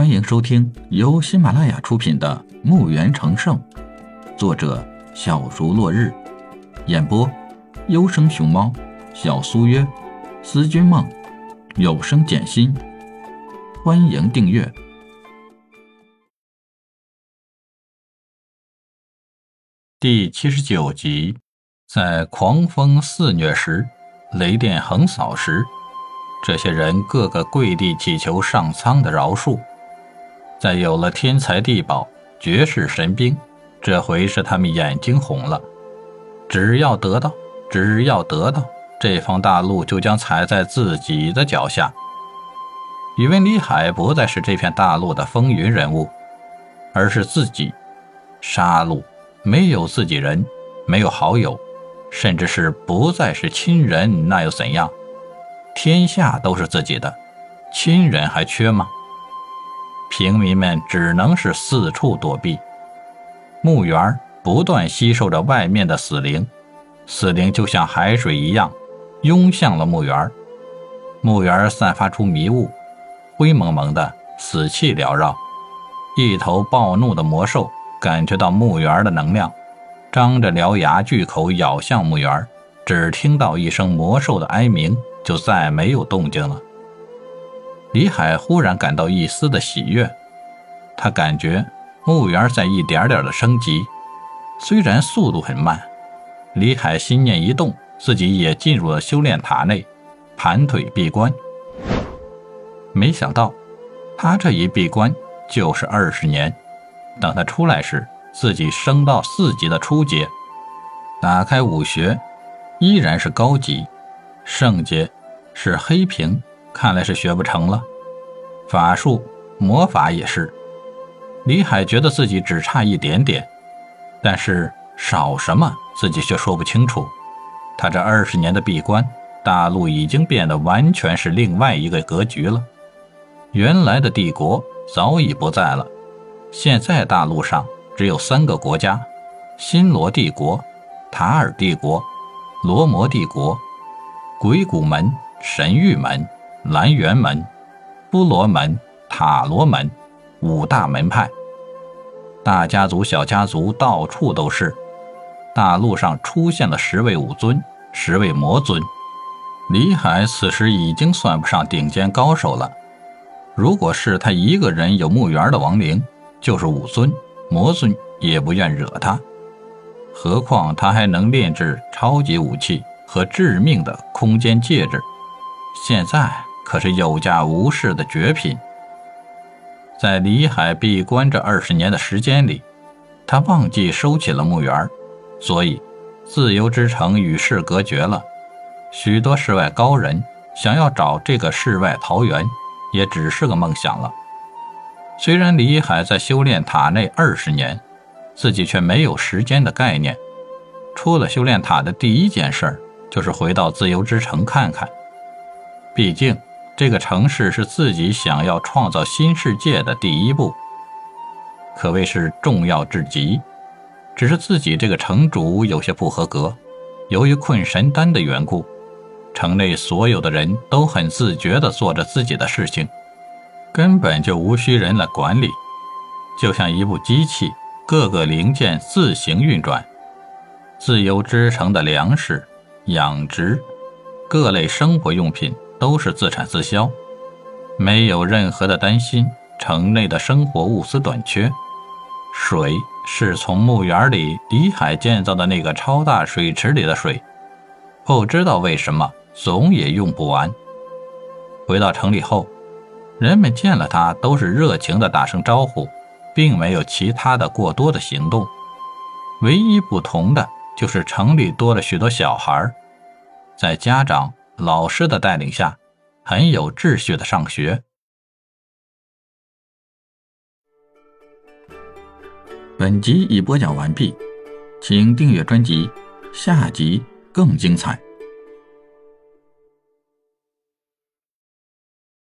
欢迎收听由喜马拉雅出品的《墓园成圣》，作者小竹落日，演播优生熊猫、小苏约、思君梦、有声简心。欢迎订阅第七十九集。在狂风肆虐时，雷电横扫时，这些人个个跪地祈求上苍的饶恕。在有了天才地宝、绝世神兵，这回是他们眼睛红了。只要得到，只要得到，这方大陆就将踩在自己的脚下。宇文李海不再是这片大陆的风云人物，而是自己。杀戮没有自己人，没有好友。甚至是不再是亲人，那又怎样？天下都是自己的，亲人还缺吗？平民们只能是四处躲避。墓园不断吸收着外面的死灵，死灵就像海水一样涌向了墓园。墓园散发出迷雾，灰蒙蒙的，死气缭绕。一头暴怒的魔兽感觉到墓园的能量。张着獠牙，巨口咬向墓园，只听到一声魔兽的哀鸣，就再没有动静了。李海忽然感到一丝的喜悦，他感觉墓园在一点点的升级，虽然速度很慢。李海心念一动，自己也进入了修炼塔内，盘腿闭关。没想到，他这一闭关就是二十年。等他出来时，自己升到四级的初阶，打开武学，依然是高级，圣阶是黑屏，看来是学不成了。法术、魔法也是。李海觉得自己只差一点点，但是少什么自己却说不清楚。他这二十年的闭关，大陆已经变得完全是另外一个格局了。原来的帝国早已不在了，现在大陆上。只有三个国家：新罗帝国、塔尔帝国、罗摩帝国。鬼谷门、神域门、蓝源门、波罗门、塔罗门，五大门派。大家族、小家族到处都是。大陆上出现了十位武尊、十位魔尊。李海此时已经算不上顶尖高手了。如果是他一个人有墓园的亡灵，就是武尊。魔尊也不愿惹他，何况他还能炼制超级武器和致命的空间戒指，现在可是有价无市的绝品。在李海闭关这二十年的时间里，他忘记收起了墓园，所以自由之城与世隔绝了。许多世外高人想要找这个世外桃源，也只是个梦想了。虽然李海在修炼塔内二十年，自己却没有时间的概念。出了修炼塔的第一件事，就是回到自由之城看看。毕竟这个城市是自己想要创造新世界的第一步，可谓是重要至极。只是自己这个城主有些不合格，由于困神丹的缘故，城内所有的人都很自觉地做着自己的事情。根本就无需人来管理，就像一部机器，各个零件自行运转。自由之城的粮食、养殖、各类生活用品都是自产自销，没有任何的担心城内的生活物资短缺。水是从墓园里李海建造的那个超大水池里的水，不知道为什么总也用不完。回到城里后。人们见了他都是热情的打声招呼，并没有其他的过多的行动。唯一不同的就是城里多了许多小孩，在家长、老师的带领下，很有秩序的上学。本集已播讲完毕，请订阅专辑，下集更精彩。